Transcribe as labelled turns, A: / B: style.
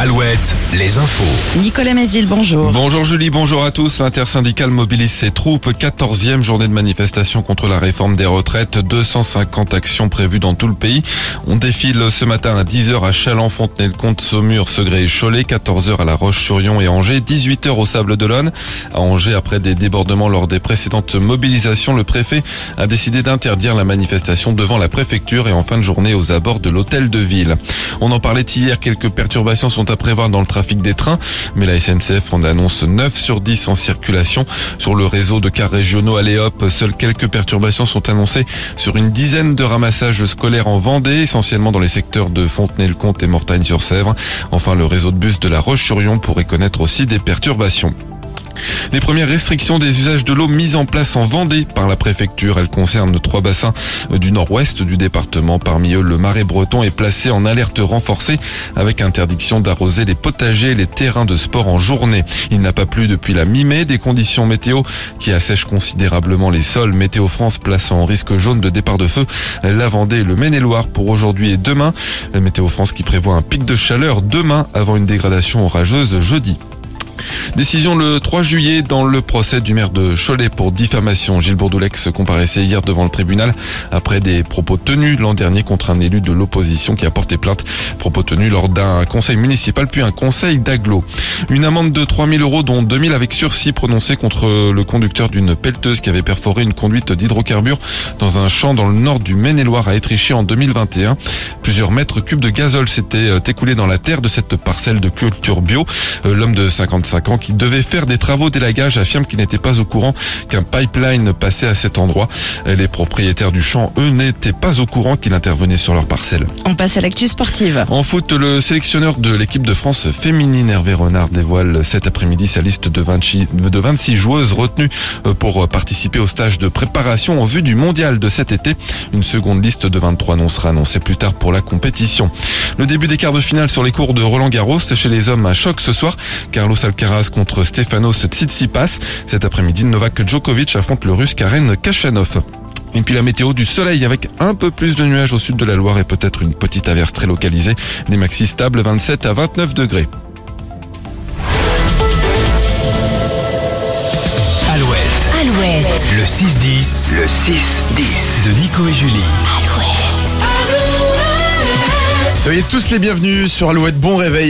A: Alouette, les infos.
B: Nicolas Mézil, bonjour.
C: Bonjour Julie, bonjour à tous. L'intersyndicale mobilise ses troupes. 14e journée de manifestation contre la réforme des retraites. 250 actions prévues dans tout le pays. On défile ce matin à 10h à Chaland, Fontenay-le-Comte, Saumur, Segré et Cholet. 14h à La Roche-sur-Yon et Angers. 18h au Sable d'Olonne. À Angers, après des débordements lors des précédentes mobilisations, le préfet a décidé d'interdire la manifestation devant la préfecture et en fin de journée aux abords de l'hôtel de ville. On en parlait hier. Quelques perturbations sont à prévoir dans le trafic des trains, mais la SNCF en annonce 9 sur 10 en circulation. Sur le réseau de cars régionaux Aléop, seules quelques perturbations sont annoncées sur une dizaine de ramassages scolaires en Vendée, essentiellement dans les secteurs de Fontenay-le-Comte et Mortagne-sur-Sèvre. Enfin, le réseau de bus de la Roche-sur-Yon pourrait connaître aussi des perturbations. Les premières restrictions des usages de l'eau mises en place en Vendée par la préfecture, elles concernent trois bassins du nord-ouest du département. Parmi eux, le marais breton est placé en alerte renforcée avec interdiction d'arroser les potagers et les terrains de sport en journée. Il n'a pas plu depuis la mi-mai, des conditions météo qui assèchent considérablement les sols. Météo France place en risque jaune de départ de feu la Vendée le Maine-et-Loire pour aujourd'hui et demain. Météo France qui prévoit un pic de chaleur demain avant une dégradation orageuse jeudi. Décision le 3 juillet dans le procès du maire de Cholet pour diffamation. Gilles Bourdoulex comparaissait hier devant le tribunal après des propos tenus l'an dernier contre un élu de l'opposition qui a porté plainte. Propos tenus lors d'un conseil municipal puis un conseil d'agglo. Une amende de 3000 euros dont 2000 avec sursis prononcée contre le conducteur d'une pelleteuse qui avait perforé une conduite d'hydrocarbures dans un champ dans le nord du Maine-et-Loire à Étrichy en 2021. Plusieurs mètres cubes de gazole s'étaient écoulés dans la terre de cette parcelle de culture bio. L'homme de 55 ans qui devait faire des travaux d'élagage affirme qu'il n'était pas au courant qu'un pipeline passait à cet endroit. Les propriétaires du champ, eux, n'étaient pas au courant qu'il intervenait sur leur parcelle.
B: On passe à l'actu sportive.
C: En foot, le sélectionneur de l'équipe de France féminine, Hervé Renard, dévoile cet après-midi sa liste de 26, de 26 joueuses retenues pour participer au stage de préparation en vue du mondial de cet été. Une seconde liste de 23 noms sera annoncée plus tard pour la compétition. Le début des quarts de finale sur les cours de Roland Garros chez les hommes à choc ce soir. Carlos Alcaraz contre Stefanos Tsitsipas. Cet après-midi, Novak Djokovic affronte le russe Karen Kachanov. Et puis la météo du soleil avec un peu plus de nuages au sud de la Loire et peut-être une petite averse très localisée. Les maxi stables 27 à 29 degrés.
A: Alouette,
B: Alouette.
A: le 6-10, le 6-10 de Nico et Julie.
D: Soyez tous les bienvenus sur Alouette. Bon réveil.